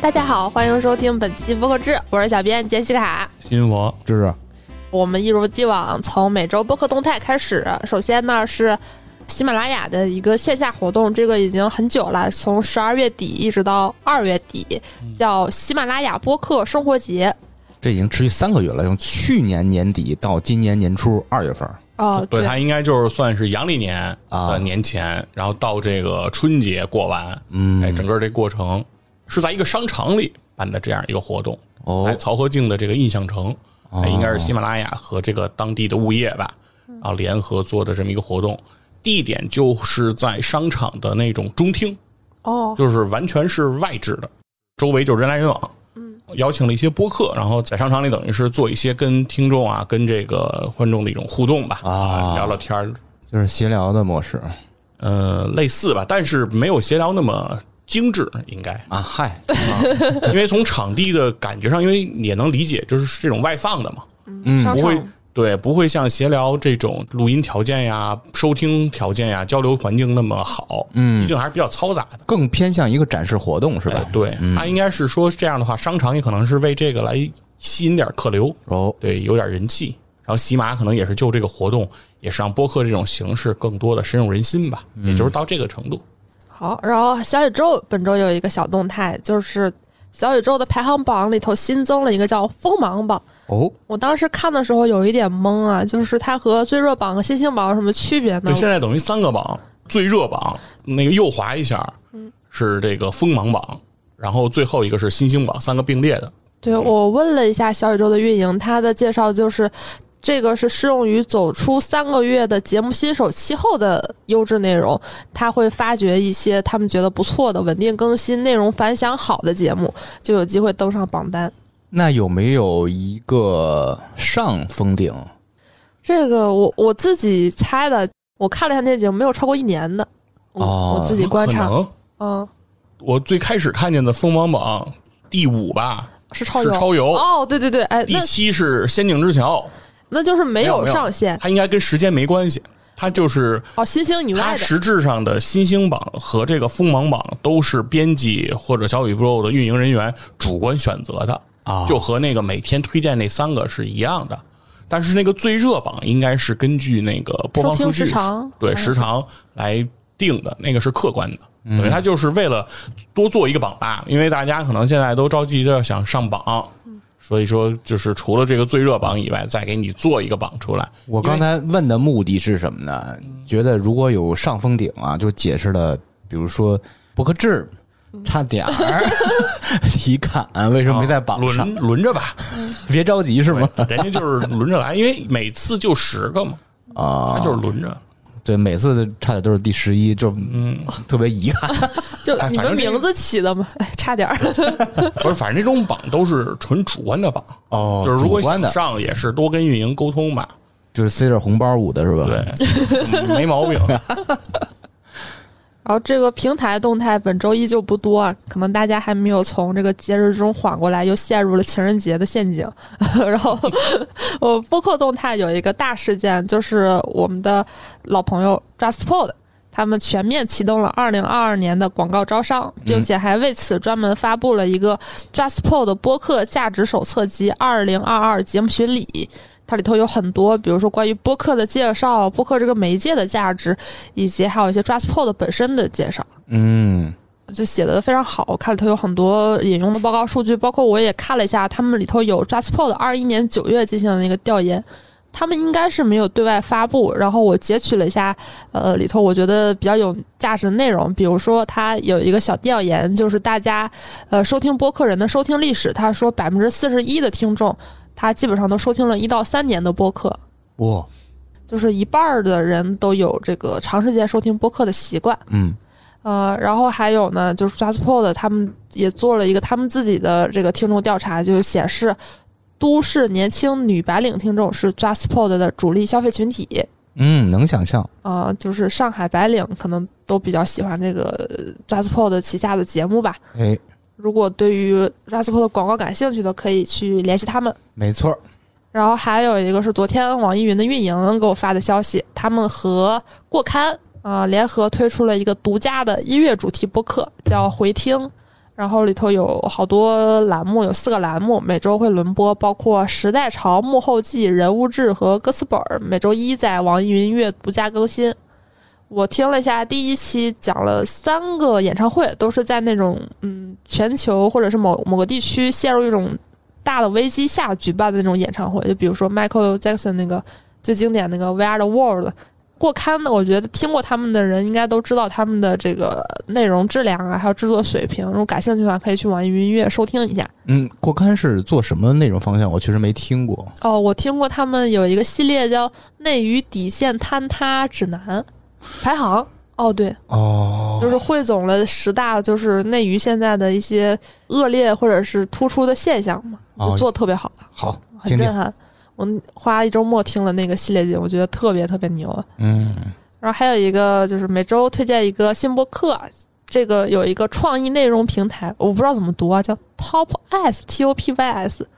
大家好，欢迎收听本期播客志，我是小编杰西卡。新佛芝芝，我们一如既往从每周播客动态开始。首先呢是喜马拉雅的一个线下活动，这个已经很久了，从十二月底一直到二月底，叫喜马拉雅播客生活节。这已经持续三个月了，从去年年底到今年年初二月份。哦，对，它应该就是算是阳历年啊年前，然后到这个春节过完，嗯哎，整个这过程是在一个商场里办的这样一个活动，哦。在曹和静的这个印象城，哎，应该是喜马拉雅和这个当地的物业吧，然后联合做的这么一个活动，地点就是在商场的那种中厅，哦，就是完全是外置的，周围就是人来人往。邀请了一些播客，然后在商场里等于是做一些跟听众啊、跟这个观众的一种互动吧，啊聊聊天儿，就是闲聊的模式。呃，类似吧，但是没有闲聊那么精致，应该，啊，嗨，因为从场地的感觉上，因为也能理解，就是这种外放的嘛，嗯。不会对，不会像闲聊这种录音条件呀、收听条件呀、交流环境那么好，嗯。毕竟还是比较嘈杂的。更偏向一个展示活动是吧？哎？对，他应该是说这样的话，商场也可能是为这个来吸引点客流，哦，对，有点人气。然后喜马可能也是就这个活动，也是让播客这种形式更多的深入人心吧，也就是到这个程度。好，然后小宇宙本周有一个小动态，就是小宇宙的排行榜里头新增了一个叫锋芒榜。哦，我当时看的时候有一点懵啊，就是它和最热榜和新星榜有什么区别呢对，？现在等于三个榜，最热榜那个右滑一下，嗯是这个锋芒榜，然后最后一个是新星榜，三个并列的。对我问了一下小宇宙的运营，他的介绍就是。这个是适用于走出三个月的节目新手期后的优质内容，他会发掘一些他们觉得不错的、稳定更新、内容反响好的节目，就有机会登上榜单。那有没有一个上封顶？这个我我自己猜的，我看了一下那节目，没有超过一年的，我、哦我自己观察，嗯，我最开始看见的锋芒榜第五吧，是超游，是超游。哦，对对对，哎，第七是仙境之桥，那就是没有上限它应该跟时间没关系，它就是哦，新星以它外的，实质上的新星榜和这个锋芒榜都是编辑或者小宇宙的运营人员主观选择的啊就和那个每天推荐那三个是一样的。但是那个最热榜应该是根据那个播放数据时长对哦时长来定的，那个是客观的。等于它就是为了多做一个榜吧，因为大家可能现在都着急着想上榜，所以说就是除了这个最热榜以外，再给你做一个榜出来。我刚才问的目的是什么呢？觉得如果有上封顶啊，就解释了，比如说博客志差点儿 体感为什么没在榜上？轮轮着吧，别着急是吗？人家就是轮着来，因为每次就十个嘛，啊他，就是轮着。对，每次差点都是第十一，就嗯特别遗憾。就反正名字起的嘛，哎，差点儿。不是，反正这种榜都是纯主观的榜，哦就是如果想上也是多跟运营沟通吧，就是塞点红包捂的是吧？对，没毛病。然后这个平台动态本周依旧不多啊，可能大家还没有从这个节日中缓过来，又陷入了情人节的陷阱。然后，我播客动态有一个大事件，就是我们的老朋友 JustPod。他们全面启动了二零二二年的广告招商，并且还为此专门发布了一个 JustPod 播客价值手册及二零二二节目巡礼。它里头有很多，比如说关于播客的介绍，播客这个媒介的价值，以及还有一些 JustPod 本身的介绍。嗯，就写的非常好，我看里头有很多引用的报告数据，包括我也看了一下，他们里头有 JustPod 二一年九月进行的那个调研，他们应该是没有对外发布，然后我截取了一下，呃，里头我觉得比较有价值的内容，比如说它有一个小调研，就是大家呃收听播客人的收听历史，他说百分之四十一的听众，他基本上都收听了一到三年的播客，哇，就是一半儿的人都有这个长时间收听播客的习惯。嗯，呃，然后还有呢，就是 JustPod 他们也做了一个他们自己的这个听众调查，就是显示都市年轻女白领听众是 JustPod 的主力消费群体。嗯，能想象。呃，就是上海白领可能都比较喜欢这个 JustPod 旗下的节目吧。哎，如果对于 JustPod 的广告感兴趣的，可以去联系他们。没错儿。然后还有一个是昨天网易云的运营给我发的消息，他们和过刊啊、呃联合推出了一个独家的音乐主题播客，叫回听。然后里头有好多栏目，有四个栏目，每周会轮播，包括《时代潮》《幕后记》《人物志》和《歌词本》，每周一在网易云音乐独家更新。我听了一下，第一期讲了三个演唱会，都是在那种嗯全球或者是某某个地区陷入一种大的危机下举办的那种演唱会，就比如说 Michael Jackson 那个最经典那个 We Are the World。过刊的，我觉得听过他们的人应该都知道他们的这个内容质量啊，还有制作水平。如果感兴趣的话，可以去网易云音乐收听一下。嗯，过刊是做什么内容方向？我确实没听过。哦，我听过他们有一个系列叫《内娱底线坍塌指南》。排行哦，对，哦，就是汇总了十大，就是内娱现在的一些恶劣或者是突出的现象嘛，就做的特别好，好，很震撼。我花一周末听了那个系列节目，我觉得特别特别牛。嗯，然后还有一个就是每周推荐一个新播客，这个有一个创意内容平台，我不知道怎么读啊，叫 Top S T O P Y S，因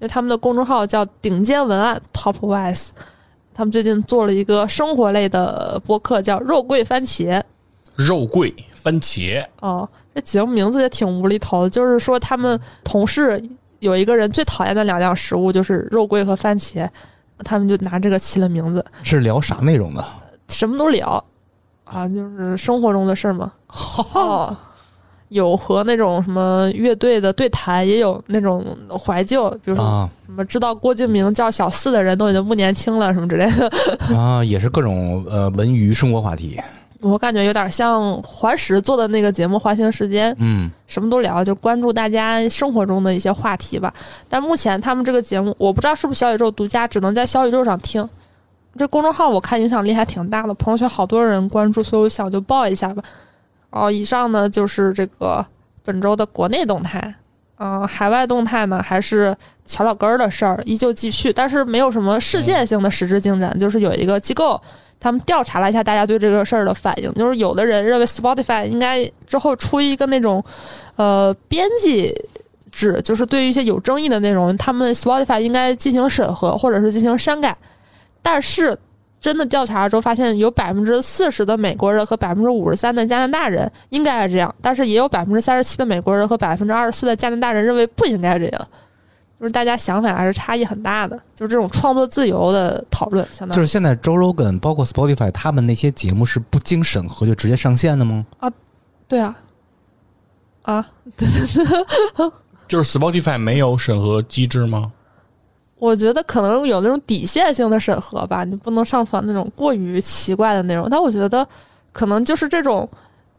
为他们的公众号叫顶尖文案 Top Y S。他们最近做了一个生活类的播客，叫《肉桂番茄》。肉桂番茄哦，这节目名字也挺无厘头的，就是说他们同事有一个人最讨厌的两样食物就是肉桂和番茄，他们就拿这个起了名字。是聊啥内容的？什么都聊啊，就是生活中的事儿嘛。哦。有和那种什么乐队的对谈，也有那种怀旧，比如说什么知道郭敬明叫小四的人都已经不年轻了，什么之类的 啊，也是各种呃文娱生活话题。我感觉有点像环石做的那个节目《环形时间》，嗯，什么都聊，就关注大家生活中的一些话题吧。但目前他们这个节目，我不知道是不是小宇宙独家，只能在小宇宙上听。这公众号我看影响力还挺大的，朋友圈好多人关注，所以我想就报一下吧。哦，以上呢就是这个本周的国内动态，嗯，海外动态呢还是乔老根儿的事儿依旧继续，但是没有什么事件性的实质进展。就是有一个机构，他们调查了一下大家对这个事儿的反应，就是有的人认为 Spotify 应该之后出一个那种呃编辑制，就是对于一些有争议的内容，他们 Spotify 应该进行审核或者是进行删改，但是。真的调查之后发现，有百分之四十的美国人和百分之五十三的加拿大人应该是这样，但是也有百分之三十七的美国人和百分之二十四的加拿大人认为不应该这样，就是大家想法还是差异很大的。就是这种创作自由的讨论，相当就是现在 Joe Rogan 包括 Spotify 他们那些节目是不经审核就直接上线的吗？啊，对啊，啊，就是 Spotify 没有审核机制吗？我觉得可能有那种底线性的审核吧，你不能上传那种过于奇怪的内容。但我觉得可能就是这种，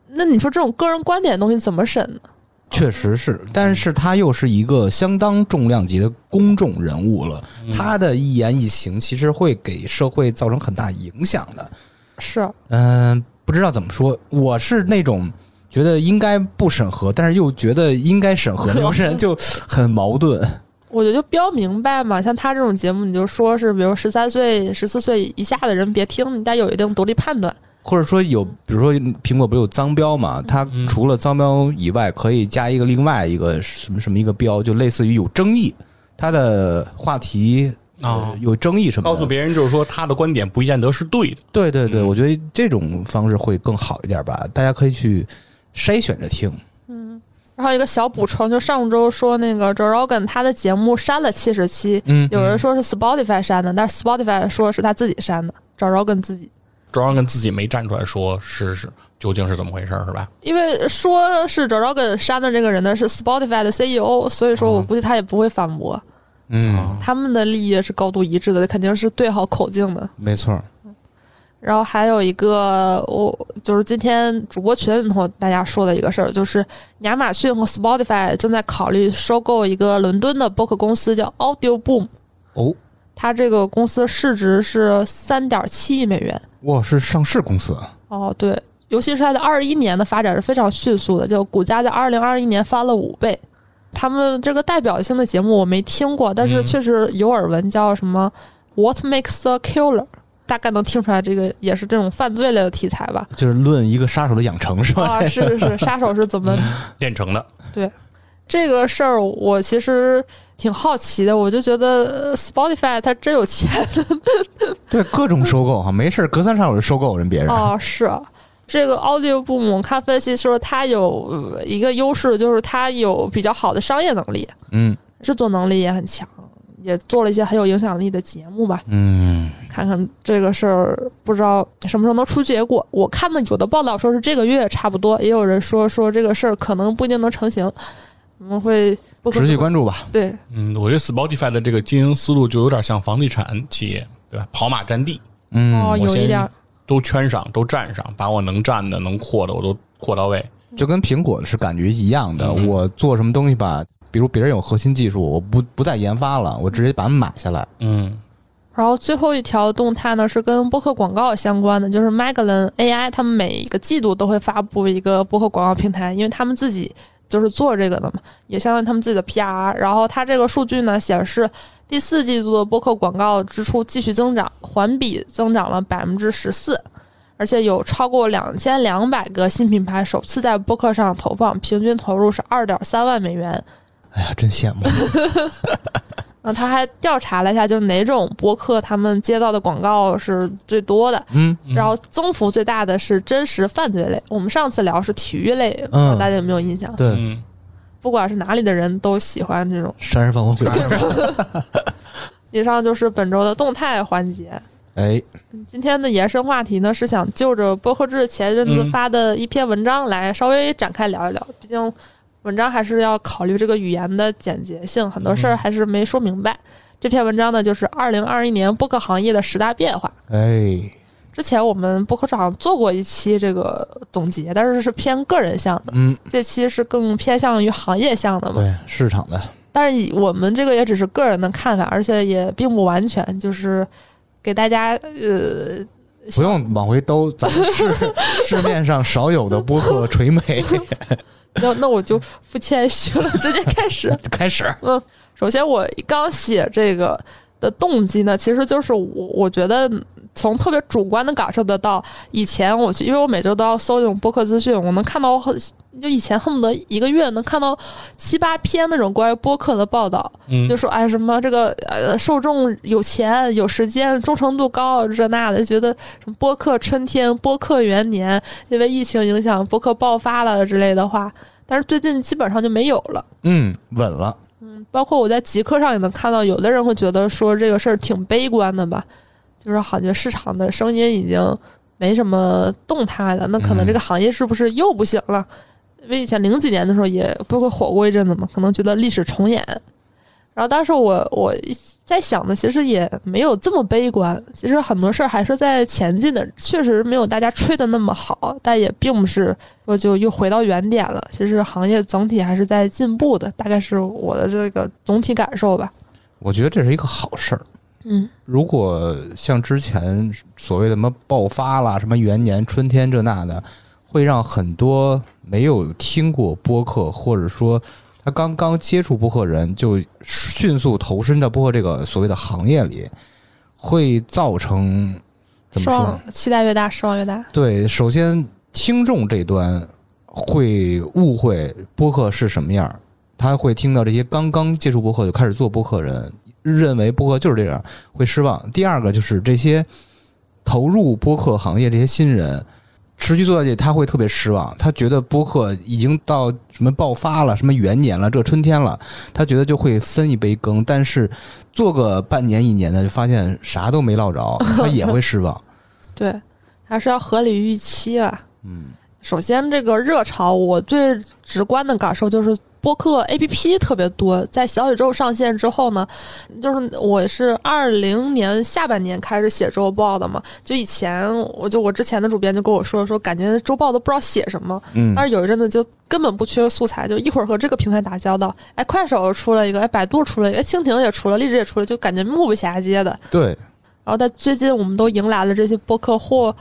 那你说这种个人观点的东西怎么审呢？确实是，但是他又是一个相当重量级的公众人物了，他的一言一行其实会给社会造成很大影响的。是，嗯，不知道怎么说，我是那种觉得应该不审核，但是又觉得应该审核 那种人，就很矛盾。我觉得就标明白嘛，像他这种节目，你就说是，比如十三岁、十四岁以下的人别听，你得有一定独立判断。或者说有，比如说苹果不是有脏标嘛？它除了脏标以外，可以加一个另外一个什么什么一个标，就类似于有争议，他的话题啊有争议什么，告诉别人就是说他的观点不见得是对的。对对对，我觉得这种方式会更好一点吧，大家可以去筛选着听。然后一个小补充，就上周说那个 Joe Rogan 他的节目删了七十期，嗯，有人说是 Spotify 删的，但是 Spotify 说是他自己删的，Joe Rogan 自己，Joe Rogan 自己没站出来说是是究竟是怎么回事是吧？因为说是 Joe Rogan 删的这个人呢是 Spotify 的 CEO，所以说我估计他也不会反驳，嗯，他们的利益是高度一致的，肯定是对好口径的，没错。然后还有一个，我就是今天主播群里头大家说的一个事儿，就是亚马逊和 Spotify 正在考虑收购一个伦敦的播客公司，叫 Audio Boom。哦，它这个公司市值是三点七亿美元。哇，是上市公司。哦，对，尤其是它的二一年的发展是非常迅速的，就股价在二零二一年翻了五倍。他们这个代表性的节目我没听过，但是确实有耳闻，叫什么 What Makes a Killer。大概能听出来，这个也是这种犯罪类的题材吧？就是论一个杀手的养成是吧？啊，是是是，杀手是怎么练成的？对这个事儿，我其实挺好奇的。我就觉得 Spotify 它真有钱，对各种收购哈，没事隔三差五就收购人别人。啊，是，这个 Audio Boom 看分析说，它有一个优势，就是它有比较好的商业能力，嗯制作能力也很强，也做了一些很有影响力的节目吧。嗯，看看这个事儿，不知道什么时候能出结果。我看的有的报道说是这个月差不多，也有人说说这个事儿可能不一定能成型。我们会不持续关注吧。对，嗯，我觉得 Spotify 的这个经营思路就有点像房地产企业，对吧？跑马占地，嗯，哦，有一点儿，都圈上，都占上，把我能占的、能扩的，我都扩到位。就跟苹果是感觉一样的。嗯我做什么东西吧，比如别人有核心技术，我不不再研发了，我直接把它买下来。嗯然后最后一条动态呢是跟播客广告相关的，就是 Magellan AI，他们每一个季度都会发布一个播客广告平台，因为他们自己就是做这个的嘛，也相当于他们自己的 PR。然后它这个数据呢显示，第四季度的播客广告支出继续增长，环比增长了百分之十四。而且有超过两千两百个新品牌首次在播客上投放，平均投入是二点三万美元。哎呀，真羡慕。然后他还调查了一下，就是哪种播客他们接到的广告是最多的，嗯，然后增幅最大的是真实犯罪类。我们上次聊是体育类，不知道大家有没有印象？对，嗯不管是哪里的人都喜欢这种。杀人放火鬼。以上就是本周的动态环节。哎，今天的延伸话题呢，是想就着播客制前阵子嗯发的一篇文章来稍微展开聊一聊。毕竟文章还是要考虑这个语言的简洁性，很多事儿还是没说明白。这篇文章呢，就是二零二一年播客行业的十大变化。哎，之前我们播客上做过一期这个总结，但是是偏个人向的，嗯，这期是更偏向于行业向的嘛。对，市场的，但是我们这个也只是个人的看法，而且也并不完全，就是给大家呃，不用往回兜，咱们市 市面上少有的播客垂美 那那我就不谦虚了，直接开始。开始。嗯，首先我刚写这个的动机呢，其实就是我我觉得从特别主观的感受得到，以前我去，因为我每周都要搜这种播客资讯，我能看到很。就以前恨不得一个月能看到七八篇那种关于播客的报道，嗯，就说哎什么这个呃受众有钱有时间忠诚度高这那的，觉得什么播客春天播客元年，因为疫情影响播客爆发了之类的话，但是最近基本上就没有了。嗯，稳了。嗯包括我在极客上也能看到，有的人会觉得说这个事儿挺悲观的吧，就是感觉市场的声音已经没什么动态了，那可能这个行业是不是又不行了？因为以前零几年的时候也不会火过一阵子嘛，可能觉得历史重演。然后当时我我在想的，其实也没有这么悲观，其实很多事儿还是在前进的，确实没有大家吹的那么好，但也并不是说就又回到原点了。其实行业整体还是在进步的，大概是我的这个总体感受吧。我觉得这是一个好事儿。嗯，如果像之前所谓的什么爆发啦、什么元年、春天这那的，会让很多没有听过播客，或者说他刚刚接触播客人，就迅速投身到播客这个所谓的行业里，会造成怎么说失望？期待越大，失望越大。对，首先听众这端会误会播客是什么样，他会听到这些刚刚接触播客就开始做播客人，认为播客就是这样，会失望。第二个就是这些投入播客行业这些新人，持续做下去，他会特别失望。他觉得播客已经到什么爆发了，什么元年了，这春天了，他觉得就会分一杯羹。但是做个半年一年的，就发现啥都没落着，他也会失望。对，还是要合理预期吧。嗯，首先，这个热潮，我最直观的感受就是播客 APP 特别多。在小宇宙上线之后呢，就是我是二零年下半年开始写周报的嘛，就以前我就我之前的主编就跟我说说，感觉周报都不知道写什么，嗯但是有一阵子就根本不缺素材，就一会儿和这个平台打交道，哎，快手出了一个，哎，百度出了一个，哎，蜻蜓也出了，荔枝也出了，就感觉目不暇接的。对，然后在最近，我们都迎来了这些播客或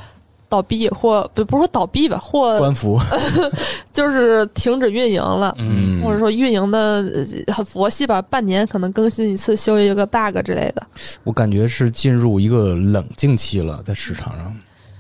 倒闭，或不不是说倒闭吧，或官服。就是停止运营了，嗯或者说运营的呃很佛系吧，半年可能更新一次，修一个 bug 之类的。我感觉是进入一个冷静期了，在市场上。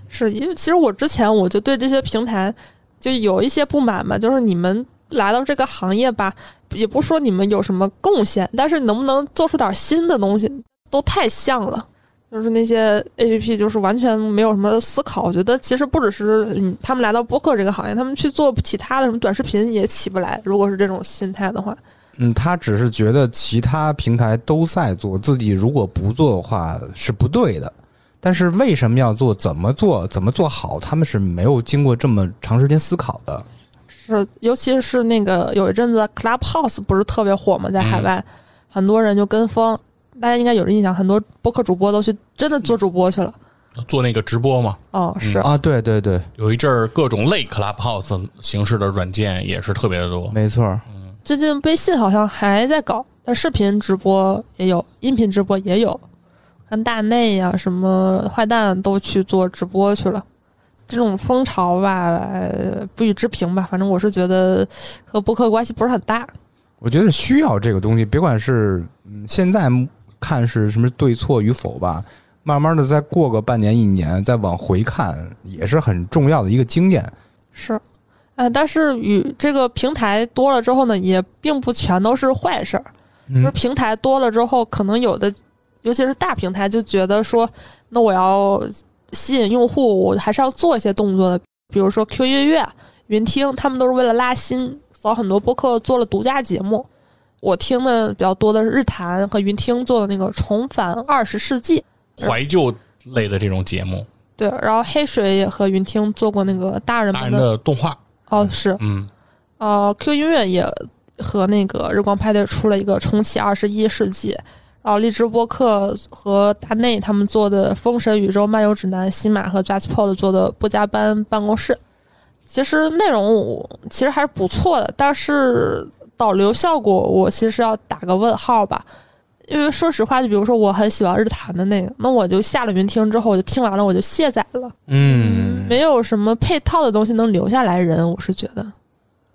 是因为其实我之前我就对这些平台就有一些不满嘛，就是你们来到这个行业吧，也不说你们有什么贡献，但是能不能做出点新的东西，都太像了。就是那些 A P P 就是完全没有什么思考。我觉得其实不只是嗯他们来到播客这个行业，他们去做其他的什么短视频也起不来。如果是这种心态的话，嗯，他只是觉得其他平台都在做，自己如果不做的话是不对的。但是为什么要做？怎么做？怎么做好？他们是没有经过这么长时间思考的。是，尤其是那个有一阵子 Clubhouse 不是特别火嘛？在海外，很多人就跟风。大家应该有印象，很多播客主播都去真的做主播去了，做那个直播嘛。哦，是啊，对对对，有一阵儿各种类 Clubhouse 形式的软件也是特别的多。没错，嗯，最近微信好像还在搞，但视频直播也有，音频直播也有。看大内呀，什么坏蛋都去做直播去了，这种风潮吧，不予置评吧。反正我是觉得和播客关系不是很大。我觉得需要这个东西，别管是现在看是什么对错与否吧，慢慢的再过个半年一年，再往回看，也是很重要的一个经验。是，呃，但是与这个平台多了之后呢，也并不全都是坏事儿。就是平台多了之后，可能有的。尤其是大平台就觉得说，那我要吸引用户，我还是要做一些动作的。比如说 Q 音乐、云听，他们都是为了拉新，找很多播客做了独家节目。我听的比较多的是日坛和云听做的那个《重返二十世纪》怀旧类的这种节目。对，然后黑水也和云听做过那个大人们的动画。哦，是，嗯，呃，Q 音乐也和那个日光派对出了一个《重启二十一世纪》。然后，荔枝播客和大内他们做的《封神宇宙漫游指南》，西马和 JustPod 做的《不加班办公室》，其实内容其实还是不错的，但是导流效果我其实要打个问号吧。因为说实话，就比如说我很喜欢日坛的那个，那我就下了云听之后，我就听完了，我就卸载了。嗯，没有什么配套的东西能留下来人，我是觉得，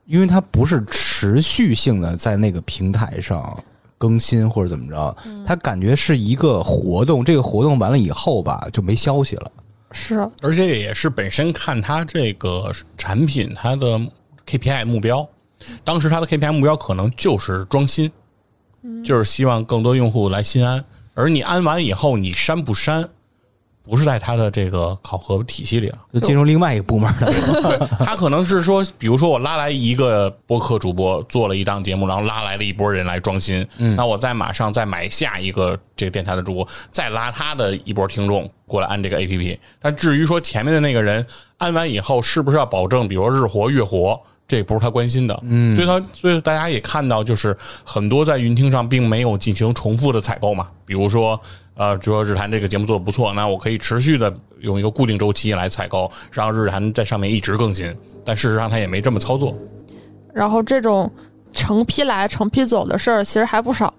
因为它不是持续性的在那个平台上。更新或者怎么着，它感觉是一个活动，这个活动完了以后吧，就没消息了。是，而且也是本身看它这个产品，它的 KPI 目标，当时他的 KPI 目标可能就是装新，就是希望更多用户来新安，而你安完以后，你删不删？不是在他的这个考核体系里了，就进入另外一个部门了。他可能是说，比如说我拉来一个播客主播做了一档节目，然后拉来了一波人来装新，那我再马上再买下一个这个电台的主播，再拉他的一波听众过来安这个 A P P。但至于说前面的那个人安完以后是不是要保证，比如说日活月活，这也不是他关心的。嗯，所以他所以大家也看到，就是很多在云听上并没有进行重复的采购嘛，比如说。呃，就说日坛这个节目做的不错，那我可以持续的用一个固定周期来采购，让日坛在上面一直更新。但事实上，他也没这么操作。然后这种。成批来成批走的事儿其实还不少，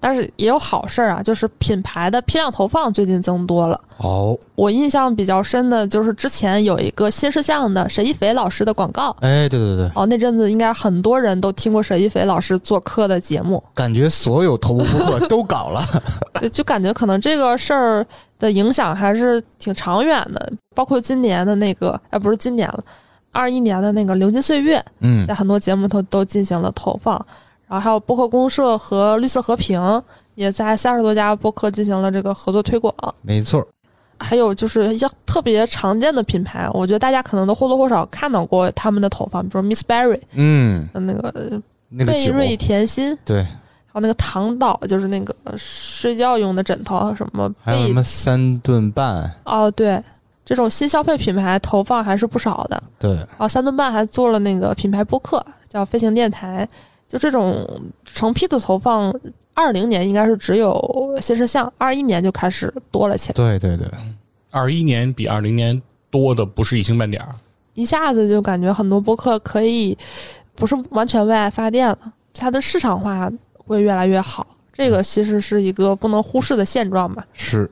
但是也有好事儿啊，就是品牌的批量投放最近增多了。哦，我印象比较深的就是之前有一个新事项的沈一斐老师的广告。哎，对对对，哦，那阵子应该很多人都听过沈一斐老师做客的节目，感觉所有头部播客都搞了，就感觉可能这个事儿的影响还是挺长远的。包括今年的那个，哎，不是今年了。二一年的那个《流金岁月》，嗯，在很多节目都都进行了投放，然后还有播客公社和绿色和平也在三十多家播客进行了这个合作推广。没错，还有就是一些特别常见的品牌，我觉得大家可能都或多或少看到过他们的投放，比如 Miss Berry，嗯，那个贝瑞甜心，对，还有那个唐岛，就是那个睡觉用的枕头，什么还有什么三顿半，哦，对。这种新消费品牌投放还是不少的，对。然后三顿半还做了那个品牌播客，叫飞行电台。就这种成批的投放，二零年应该是只有新事项，二一年就开始多了起来。对对对，二一年比二零年多的不是一星半点儿，一下子就感觉很多播客可以不是完全为爱发电了，它的市场化会越来越好。这个其实是一个不能忽视的现状吧？是。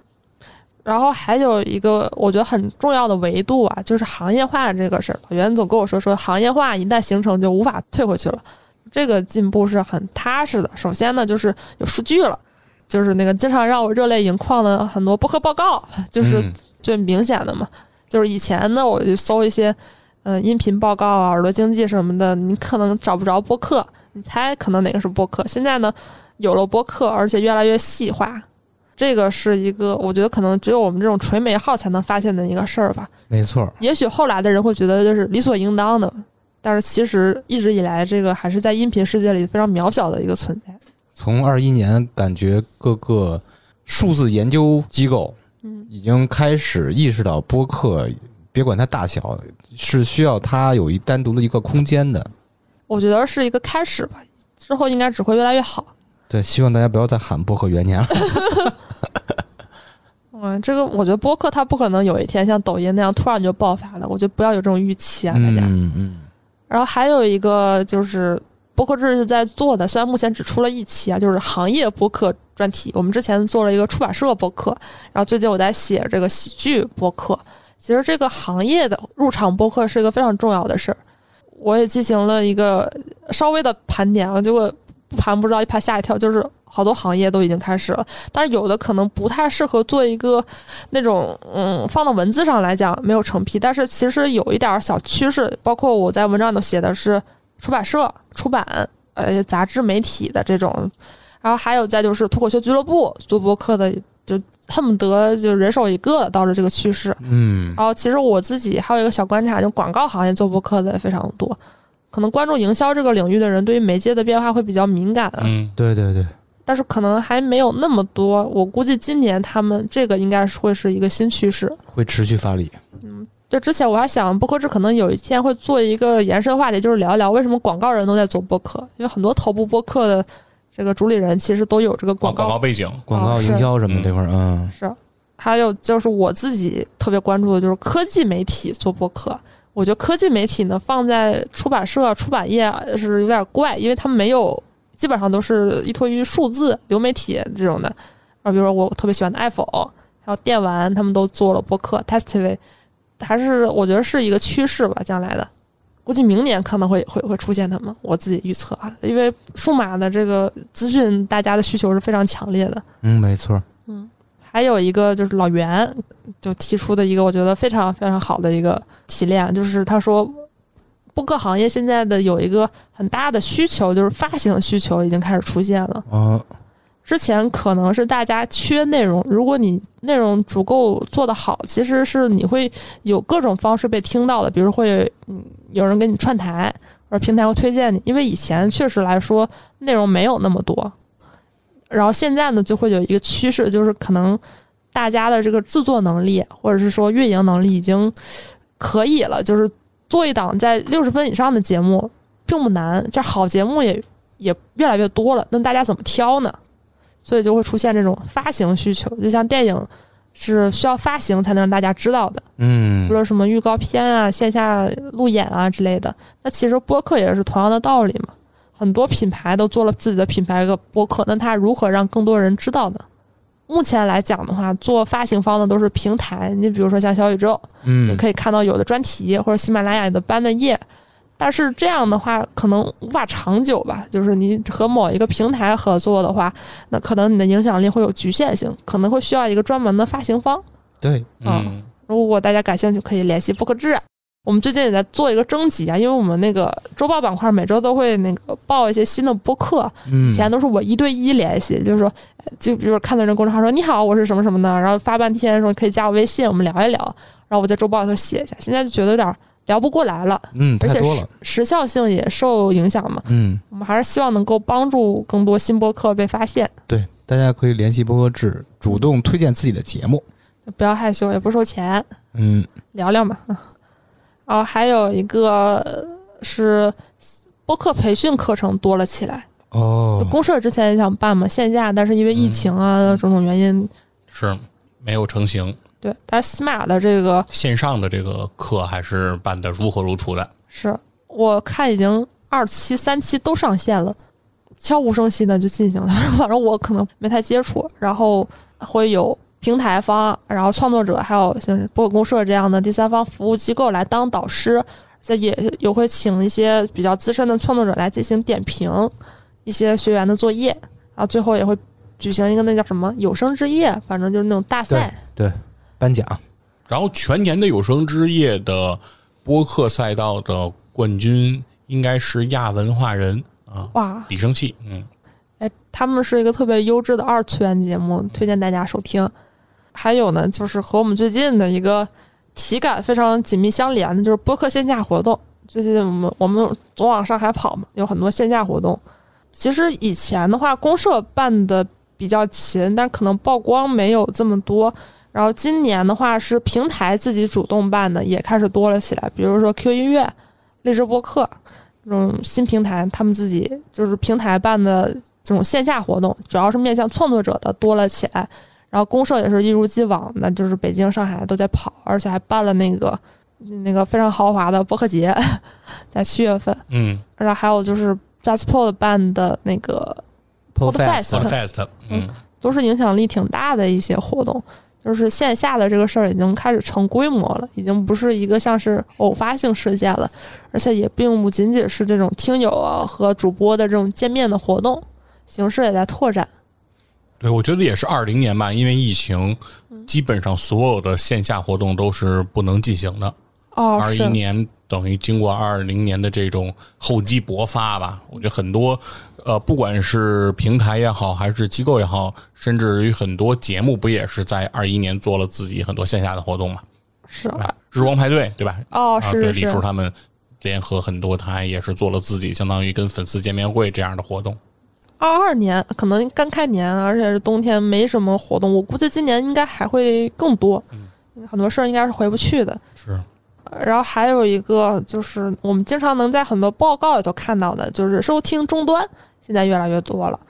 然后还有一个我觉得很重要的维度啊，就是行业化这个事儿。袁总跟我说，说行业化一旦形成就无法退回去了，这个进步是很踏实的。首先呢，就是有数据了，就是那个经常让我热泪盈眶的很多播客报告，就是最明显的嘛。就是以前呢，我就搜一些嗯音频报告啊、耳朵经济什么的，你可能找不着播客，你猜可能哪个是播客？现在呢，有了播客，而且越来越细化。这个是一个我觉得可能只有我们这种垂美号才能发现的一个事儿吧。没错，也许后来的人会觉得就是理所应当的，但是其实一直以来，这个还是在音频世界里非常渺小的一个存在。从二一年，感觉各个数字研究机构，嗯，已经开始意识到播客，别管它大小，是需要它有一单独的一个空间的。我觉得是一个开始吧，之后应该只会越来越好。对，希望大家不要再喊播客元年了。嗯，这个我觉得播客它不可能有一天像抖音那样突然就爆发了，我觉得不要有这种预期啊，大家。嗯嗯，然后还有一个就是播客制是在做的，虽然目前只出了一期啊，就是行业播客专题。我们之前做了一个出版社播客，然后最近我在写这个喜剧播客。其实这个行业的入场播客是一个非常重要的事儿，我也进行了一个稍微的盘点啊，结果不盘不知道一盘吓一跳，就是好多行业都已经开始了，但是有的可能不太适合做一个那种嗯放到文字上来讲没有成批，但是其实有一点小趋势，包括我在文章里写的是出版社、出版呃杂志媒体的这种，然后还有再就是脱口秀俱乐部做播客的，就恨不得就人手一个，到了这个趋势。嗯，然后其实我自己还有一个小观察，就广告行业做播客的也非常多，可能关注营销这个领域的人对于媒介的变化会比较敏感啊。嗯，对对对，但是可能还没有那么多。我估计今年他们这个应该是会是一个新趋势。会持续发力。嗯，就，之前我还想播客制可能有一天会做一个延伸话题，就是聊一聊为什么广告人都在做播客，因为很多头部播客的这个主理人其实都有这个广广告告背景，广告营销什么这块儿，嗯，是，还有就是我自己特别关注的就是科技媒体做播客。我觉得科技媒体呢放在出版社、出版业是有点怪，因为他们没有，基本上都是依托于数字流媒体这种的。啊，比如说我特别喜欢的爱否，还有电玩，他们都做了播客。Testive 还是我觉得是一个趋势吧，将来的。估计明年可能会会会出现他们，我自己预测啊，因为数码的这个资讯，大家的需求是非常强烈的。嗯，没错。嗯还有一个就是老袁就提出的一个我觉得非常非常好的一个提炼，就是他说，播客行业现在的有一个很大的需求，就是发行需求已经开始出现了。啊，之前可能是大家缺内容，如果你内容足够做得好，其实是你会有各种方式被听到的，比如会嗯有人给你串台，或者平台会推荐你，因为以前确实来说内容没有那么多，然后现在呢就会有一个趋势，就是可能大家的这个制作能力或者是说运营能力已经可以了，就是做一档在六十分以上的节目并不难，这好节目也也越来越多了，那大家怎么挑呢？所以就会出现这种发行需求，就像电影是需要发行才能让大家知道的，嗯除，了什么预告片啊、线下路演啊之类的。那其实播客也是同样的道理嘛。很多品牌都做了自己的品牌个播客，那它如何让更多人知道呢？目前来讲的话，做发行方的都是平台，你比如说像小宇宙，你嗯，可以看到有的专题或者喜马拉雅有的班的页，但是这样的话可能无法长久吧。就是你和某一个平台合作的话，那可能你的影响力会有局限性，可能会需要一个专门的发行方。对，嗯，如果大家感兴趣，可以联系播客制。我们最近也在做一个征集啊，因为我们那个周报板块每周都会那个报一些新的播客，嗯以，前都是我一对一联系，就是说，呃就比如看到人公众号说你好，我是什么什么的，然后发半天说可以加我微信，我们聊一聊，然后我在周报里头写一下。现在就觉得有点聊不过来了，嗯，而且时时效性也受影响嘛。嗯，我们还是希望能够帮助更多新播客被发现，对，大家可以联系播客制，主动推荐自己的节目。不要害羞，也不收钱，嗯，聊聊嘛。然后还有一个呃是播客培训课程多了起来，哦，公社之前也想办嘛线下，但是因为疫情啊、种种原因，是没有成型。对。但是喜马的这个线上的这个课还是办的如火如荼的。是我看已经二期、三期都上线了，悄无声息的就进行了。反正我可能没太接触，然后会有平台方，然后创作者，还有像是播客公社这样的第三方服务机构来当导师，这也也会请一些比较资深的创作者来进行点评一些学员的作业，然后最后也会举行一个那叫什么有声之夜，反正就是那种大赛。对颁奖，然后全年的有声之夜的播客赛道的冠军应该是亚文化人啊，哇，李生气。嗯，哎他们是一个特别优质的二次元节目，推荐大家收听。还有呢，就是和我们最近的一个体感非常紧密相连的，就是播客线下活动。最近我们我们总往上海跑嘛，有很多线下活动。其实以前的话，公社办的比较勤，但可能曝光没有这么多。然后今年的话，是平台自己主动办的，也开始多了起来。比如说 Q 音乐、荔枝播客这种新平台，他们自己就是平台办的这种线下活动，主要是面向创作者的多了起来。然后公社也是一如既往的，就是北京、上海都在跑，而且还办了那个那个非常豪华的播客节，在七月份。嗯，然后还有就是 JustPod 办的那个 Podfest Podfest，嗯，都是影响力挺大的一些活动。就是线下的这个事儿已经开始成规模了，已经不是一个像是偶发性事件了，而且也并不仅仅是这种听友啊和主播的这种见面的活动形式也在拓展。对，我觉得也是二零年吧，因为疫情，基本上所有的线下活动都是不能进行的。哦，二一年等于经过二零年的这种厚积薄发吧，我觉得很多呃，不管是平台也好，还是机构也好，甚至于很多节目，不也是在二一年做了自己很多线下的活动嘛？是啊？日光派对对吧？哦，是是。李叔他们联合很多台，也是做了自己相当于跟粉丝见面会这样的活动。二二年可能刚开年，而且是冬天，没什么活动。我估计今年应该还会更多，很多事儿应该是回不去的。是。然后还有一个就是我们经常能在很多报告里头看到的，就是收听终端现在越来越多了。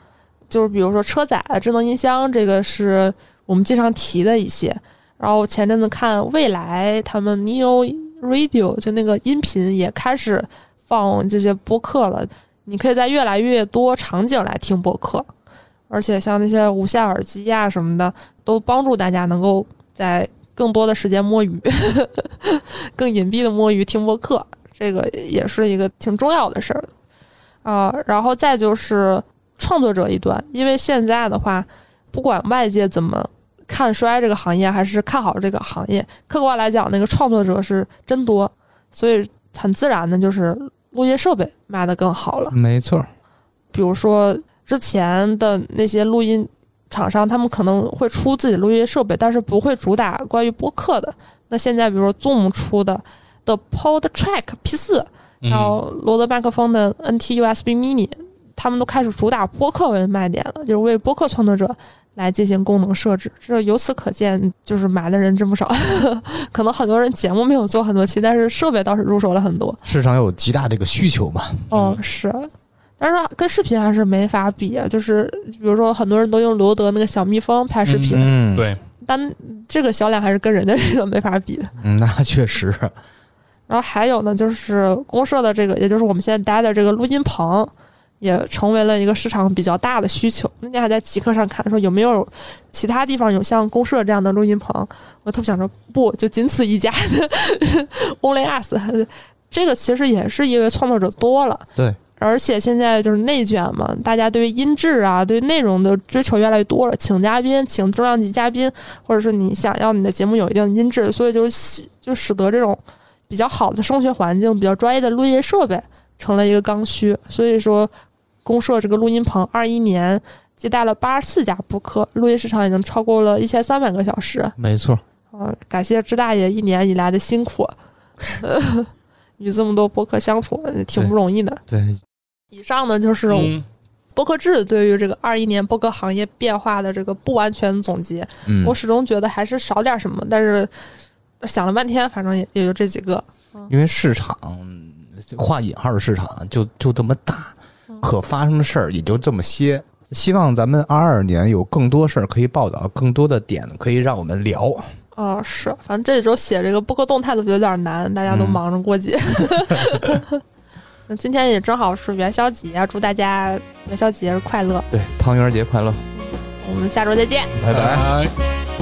就是比如说车载智能音箱，这个是我们经常提的一些。然后前阵子看未来他们 Neo Radio 就那个音频也开始放这些播客了。你可以在越来越多场景来听播客，而且像那些无线耳机呀什么的，都帮助大家能够在更多的时间摸鱼，更隐蔽的摸鱼听播客，这个也是一个挺重要的事儿啊。然后再就是创作者一端，因为现在的话，不管外界怎么看衰这个行业，还是看好这个行业，客观来讲，那个创作者是真多，所以很自然的就是。录音设备卖的更好了，没错。比如说之前的那些录音厂商，他们可能会出自己录音设备，但是不会主打关于播客的。那现在，比如说 Zoom 出的 The PodTrack P 四，还有罗德麦克风的 NT USB Mini，他们都开始主打播客为卖点了，就是为播客创作者。来进行功能设置，这由此可见，就是买的人真不少。可能很多人节目没有做很多期，但是设备倒是入手了很多。市场有极大这个需求嘛？嗯，是，但是跟视频还是没法比啊。就是比如说，很多人都用罗德那个小蜜蜂拍视频，嗯，对，但这个销量还是跟人家这个没法比。嗯，那确实。然后还有呢，就是公社的这个，也就是我们现在待的这个录音棚。也成为了一个市场比较大的需求。那天还在极客上看，说有没有其他地方有像公社这样的录音棚？我特别想说，不，就仅此一家，Only Us。这个其实也是因为创作者多了，对，而且现在就是内卷嘛，大家对于音质啊、对内容的追求越来越多了，请嘉宾、请重量级嘉宾，或者是你想要你的节目有一定音质，所以就就使得这种比较好的声学环境、比较专业的录音设备成了一个刚需。所以说。公社这个录音棚，二一年接待了八十四家播客，录音时长已经超过了一千三百个小时。没错，啊，感谢支大爷一年以来的辛苦，与这么多播客相处挺不容易的。对，以上呢就是播客制对于这个二一年播客行业变化的这个不完全总结。我始终觉得还是少点什么，但是想了半天，反正也也就这几个。因为市场画引号的市场就就这么大。可发生的事儿也就这么些，希望咱们二二年有更多事儿可以报道，更多的点可以让我们聊。啊，是，反正这一周写这个播客动态都有点难，大家都忙着过节。那今天也正好是元宵节，祝大家元宵节日快乐！对，汤圆节快乐！我们下周再见，拜拜。